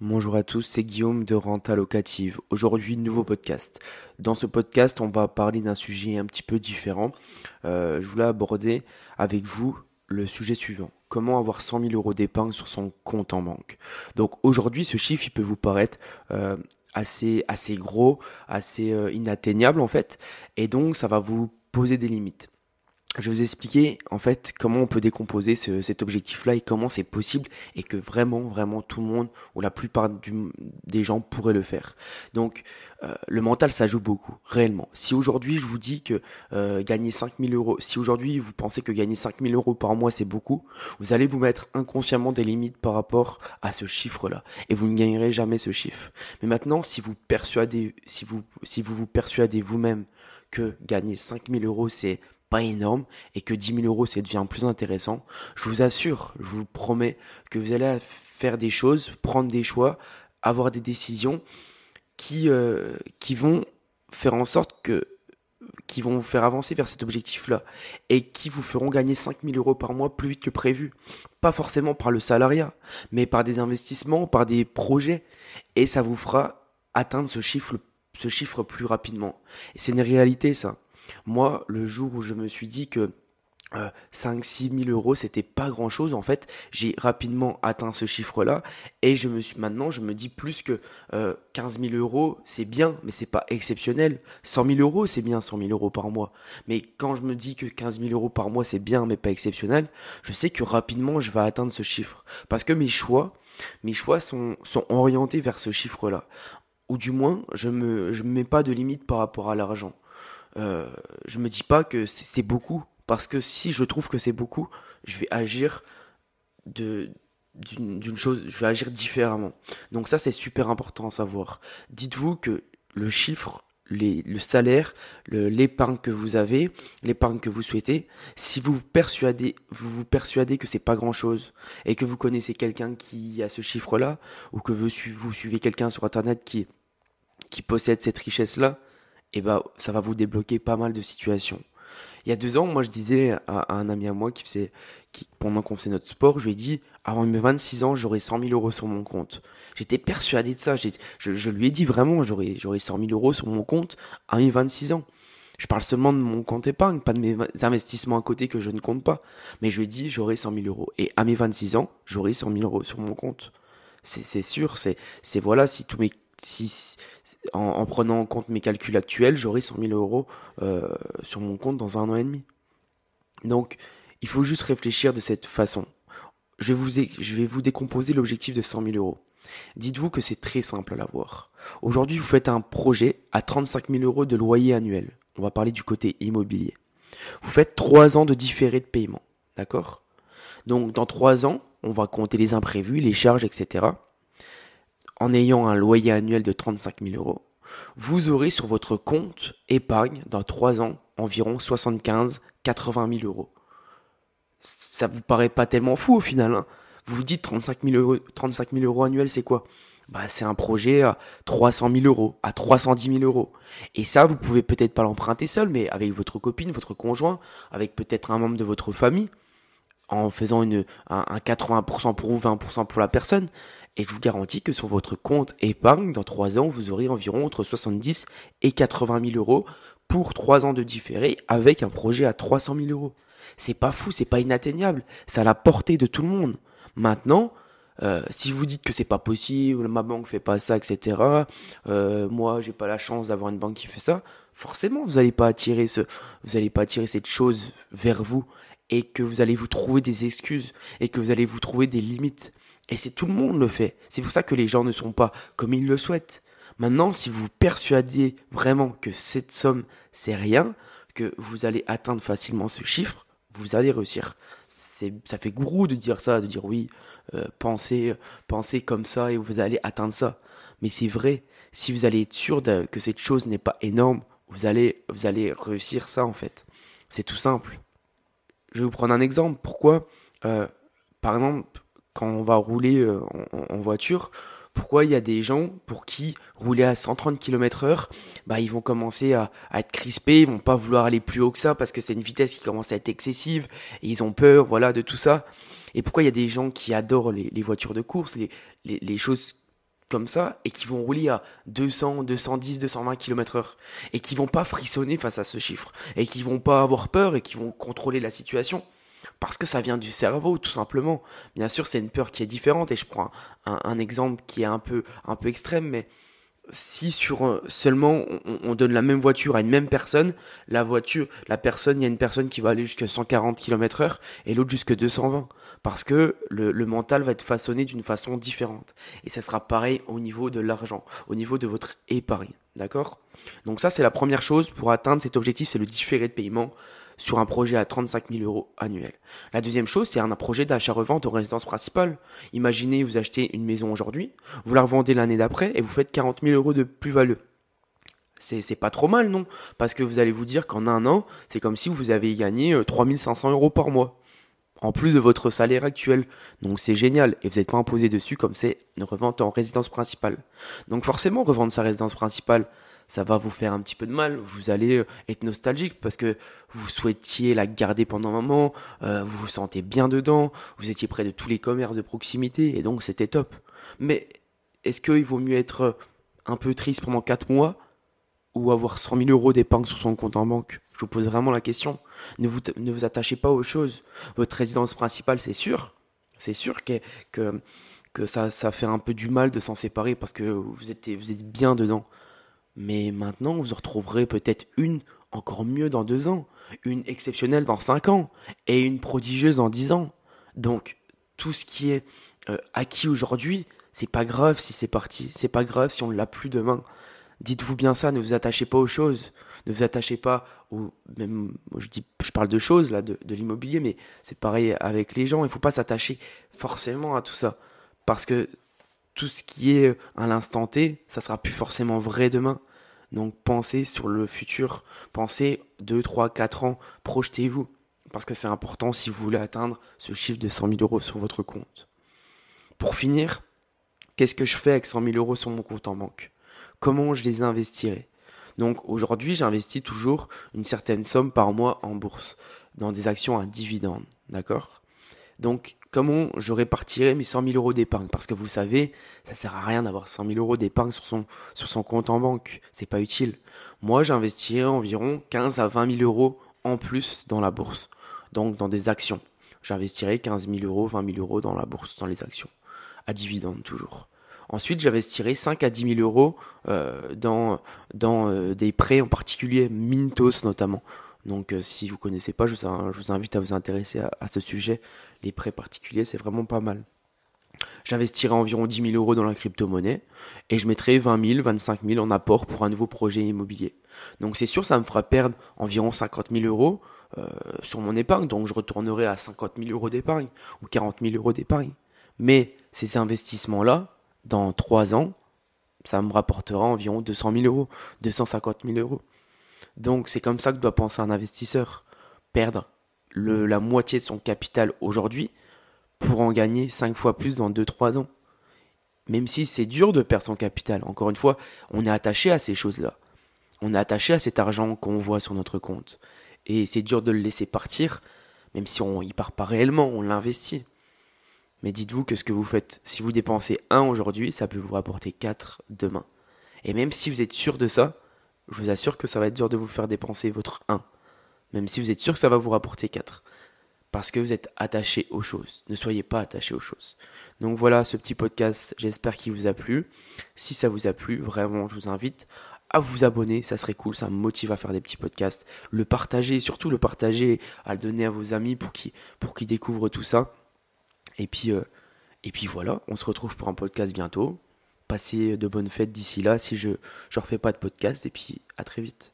Bonjour à tous, c'est Guillaume de Renta Locative. Aujourd'hui, nouveau podcast. Dans ce podcast, on va parler d'un sujet un petit peu différent. Euh, je voulais aborder avec vous le sujet suivant. Comment avoir 100 000 euros d'épargne sur son compte en banque? Donc aujourd'hui, ce chiffre, il peut vous paraître euh, assez, assez gros, assez euh, inatteignable en fait. Et donc, ça va vous poser des limites je vais vous expliquer en fait comment on peut décomposer cet objectif-là et comment c'est possible et que vraiment, vraiment tout le monde ou la plupart des gens pourraient le faire. Donc euh, le mental, ça joue beaucoup, réellement. Si aujourd'hui je vous dis que euh, gagner 5000 euros, si aujourd'hui vous pensez que gagner 5000 euros par mois c'est beaucoup, vous allez vous mettre inconsciemment des limites par rapport à ce chiffre-là et vous ne gagnerez jamais ce chiffre. Mais maintenant, si vous persuadez, si vous, si vous vous persuadez vous-même que gagner 5000 euros c'est pas énorme et que 10 000 euros ça devient plus intéressant, je vous assure, je vous promets que vous allez faire des choses, prendre des choix, avoir des décisions qui, euh, qui vont faire en sorte que qui vont vous faire avancer vers cet objectif-là et qui vous feront gagner 5000 euros par mois plus vite que prévu. Pas forcément par le salariat, mais par des investissements, par des projets et ça vous fera atteindre ce chiffre, ce chiffre plus rapidement. Et c'est une réalité ça. Moi, le jour où je me suis dit que 5-6 000 euros, c'était pas grand chose. En fait, j'ai rapidement atteint ce chiffre-là et je me suis maintenant, je me dis plus que 15 000 euros, c'est bien, mais c'est pas exceptionnel. 100 000 euros, c'est bien 100 000 euros par mois. Mais quand je me dis que 15 000 euros par mois, c'est bien, mais pas exceptionnel, je sais que rapidement, je vais atteindre ce chiffre parce que mes choix, mes choix sont orientés vers ce chiffre-là. Ou du moins, je me je me mets pas de limite par rapport à l'argent euh, je me dis pas que c'est beaucoup. Parce que si je trouve que c'est beaucoup, je vais agir de d'une chose, je vais agir différemment. Donc ça c'est super important à savoir. Dites-vous que le chiffre, le salaire, l'épargne que vous avez, l'épargne que vous souhaitez, si vous persuadez, vous vous persuadez que c'est pas grand chose et que vous connaissez quelqu'un qui a ce chiffre-là ou que vous, vous suivez quelqu'un sur internet qui qui possède cette richesse-là, et bah ça va vous débloquer pas mal de situations. Il y a deux ans, moi je disais à, un ami à moi qui faisait, qui, pendant qu'on faisait notre sport, je lui ai dit, avant mes 26 ans, j'aurai 100 000 euros sur mon compte. J'étais persuadé de ça. Je, je, lui ai dit vraiment, j'aurai, j'aurai 100 000 euros sur mon compte à mes 26 ans. Je parle seulement de mon compte épargne, pas de mes investissements à côté que je ne compte pas. Mais je lui ai dit, j'aurai 100 000 euros. Et à mes 26 ans, j'aurai 100 000 euros sur mon compte. C'est, sûr, c'est voilà, si tous mes si, en, prenant en compte mes calculs actuels, j'aurai 100 000 euros euh, sur mon compte dans un an et demi. Donc, il faut juste réfléchir de cette façon. Je vais vous, décomposer l'objectif de 100 000 euros. Dites-vous que c'est très simple à l'avoir. Aujourd'hui, vous faites un projet à 35 000 euros de loyer annuel. On va parler du côté immobilier. Vous faites 3 ans de différé de paiement. D'accord? Donc, dans 3 ans, on va compter les imprévus, les charges, etc en ayant un loyer annuel de 35 000 euros, vous aurez sur votre compte épargne dans 3 ans environ 75 80 000 euros. Ça vous paraît pas tellement fou au final. Hein vous vous dites 35 000 euros, 35 000 euros annuels, c'est quoi? Bah, c'est un projet à 300 000 euros, à 310 000 euros. Et ça, vous pouvez peut-être pas l'emprunter seul, mais avec votre copine, votre conjoint, avec peut-être un membre de votre famille, en faisant une, un, un 80% pour vous, 20% pour la personne. Et je vous garantis que sur votre compte épargne, dans 3 ans, vous aurez environ entre 70 et 80 000 euros pour 3 ans de différé avec un projet à 300 000 euros. C'est pas fou, c'est pas inatteignable. C'est à la portée de tout le monde. Maintenant, euh, si vous dites que c'est pas possible, ma banque fait pas ça, etc. Euh, moi, j'ai pas la chance d'avoir une banque qui fait ça. Forcément, vous n'allez pas attirer cette chose vers vous et que vous allez vous trouver des excuses et que vous allez vous trouver des limites. Et c'est tout le monde le fait. C'est pour ça que les gens ne sont pas comme ils le souhaitent. Maintenant, si vous persuadez vraiment que cette somme, c'est rien, que vous allez atteindre facilement ce chiffre, vous allez réussir. C'est, ça fait gourou de dire ça, de dire oui, euh, pensez, pensez comme ça et vous allez atteindre ça. Mais c'est vrai. Si vous allez être sûr que cette chose n'est pas énorme, vous allez, vous allez réussir ça en fait. C'est tout simple. Je vais vous prendre un exemple. Pourquoi, euh, par exemple, quand on va rouler euh, en, voiture, pourquoi il y a des gens pour qui rouler à 130 km heure, bah ils vont commencer à, être crispés, ils vont pas vouloir aller plus haut que ça parce que c'est une vitesse qui commence à être excessive et ils ont peur, voilà, de tout ça. Et pourquoi il y a des gens qui adorent les, voitures de course, les, choses comme ça et qui vont rouler à 200, 210, 220 km heure et qui vont pas frissonner face à ce chiffre et qui vont pas avoir peur et qui vont contrôler la situation? Parce que ça vient du cerveau tout simplement. Bien sûr, c'est une peur qui est différente et je prends un, exemple qui est un peu un peu extrême mais si sur seulement on, donne la même voiture à une même personne, la voiture, la personne, il y a une personne qui va aller jusqu'à 140 km heure et l'autre jusqu'à 220. Parce que le, le mental va être façonné d'une façon différente. Et ça sera pareil au niveau de l'argent, au niveau de votre épargne. D'accord? Donc ça, c'est la première chose pour atteindre cet objectif, c'est le différé de paiement sur un projet à 35 000 euros annuels. La deuxième chose, c'est un projet d'achat-revente en résidence principale. Imaginez, vous achetez une maison aujourd'hui, vous la revendez l'année d'après et vous faites 40 000 euros de plus-value. C'est, c'est pas trop mal, non? Parce que vous allez vous dire qu'en un an, c'est comme si vous avez gagné 3500 euh, euros par mois. En plus de votre salaire actuel. Donc c'est génial. Et vous n'êtes pas imposé dessus comme c'est une revente en résidence principale. Donc forcément, revendre sa résidence principale, ça va vous faire un petit peu de mal. Vous allez euh, être nostalgique parce que vous souhaitiez la garder pendant un moment, euh, vous vous sentez bien dedans, vous étiez près de tous les commerces de proximité et donc c'était top. Mais est-ce qu'il vaut mieux être un peu triste pendant 4 mois ou avoir 100 000 euros d'épargne sur son compte en banque? Je vous pose vraiment la question. Ne vous, ne vous attachez pas aux choses. Votre résidence principale, c'est sûr. C'est sûr que, que, que ça, ça fait un peu du mal de s'en séparer parce que vous êtes, vous êtes bien dedans. Mais maintenant, vous en retrouverez peut-être une encore mieux dans deux ans, une exceptionnelle dans cinq ans, et une prodigieuse dans dix ans. Donc, tout ce qui est euh, acquis aujourd'hui, c'est pas grave si c'est parti, c'est pas grave si on ne l'a plus demain. Dites-vous bien ça, ne vous attachez pas aux choses, ne vous attachez pas aux, même, je dis, je parle de choses là, de, de l'immobilier, mais c'est pareil avec les gens, il faut pas s'attacher forcément à tout ça, parce que tout ce qui est à l'instant T, ça sera plus forcément vrai demain. Donc pensez sur le futur, pensez 2, 3, 4 ans, projetez-vous. Parce que c'est important si vous voulez atteindre ce chiffre de 100 000 euros sur votre compte. Pour finir, qu'est-ce que je fais avec 100 000 euros sur mon compte en banque? Comment je les investirai? Donc aujourd'hui, j'investis toujours une certaine somme par mois en bourse, dans des actions à dividendes. D'accord? Donc comment je répartirai mes 100 000 euros d'épargne? Parce que vous savez, ça sert à rien d'avoir 100 000 euros d'épargne sur son, sur son compte en banque. C'est pas utile. Moi, j'investirai environ 15 à 20 000 euros en plus dans la bourse. Donc, dans des actions. J'investirai 15 000 euros, 20 000 euros dans la bourse, dans les actions. À dividende, toujours. Ensuite, j'investirai 5 à 10 000 euros euh, dans, dans euh, des prêts en particulier, Mintos notamment. Donc euh, si vous connaissez pas, je vous, invite à vous intéresser à, ce sujet. Les prêts particuliers, c'est vraiment pas mal. J'investirai environ 10 000 euros dans la crypto-monnaie et je mettrai 20 000, 25 000 en apport pour un nouveau projet immobilier. Donc c'est sûr, ça me fera perdre environ 50 000 euros euh, sur mon épargne, donc je retournerai à 50 000 euros d'épargne ou 40 000 euros d'épargne. Mais ces investissements-là, dans 3 ans, ça me rapportera environ 200 000 euros, 250 000 euros. Donc c'est comme ça que doit penser un investisseur. Perdre la moitié de son capital aujourd'hui pour en gagner 5 fois plus dans 2-3 ans. Même si c'est dur de perdre son capital. Encore une fois, on est attaché à ces choses-là. On est attaché à cet argent qu'on voit sur notre compte. Et c'est dur de le laisser partir, même si on y part pas réellement, on l'investit. Mais dites-vous que ce que vous faites, si vous dépensez 1 aujourd'hui, ça peut vous rapporter 4 demain. Et même si vous êtes sûr de ça, je vous assure que ça va être dur de vous faire dépenser votre 1. Même si vous êtes sûr que ça va vous rapporter 4. Parce que vous êtes attaché aux choses. Ne soyez pas attaché aux choses. Donc voilà ce petit podcast, j'espère qu'il vous a plu. Si ça vous a plu, vraiment, je vous invite à vous abonner, ça serait cool, ça me motive à faire des petits podcasts, le partager, surtout le partager, à le donner à vos amis pour qu'ils pour découvrent tout ça. Et puis euh, et puis voilà, on se retrouve pour un podcast bientôt. Passez de bonnes fêtes d'ici là si je ne refais pas de podcast et puis à très vite.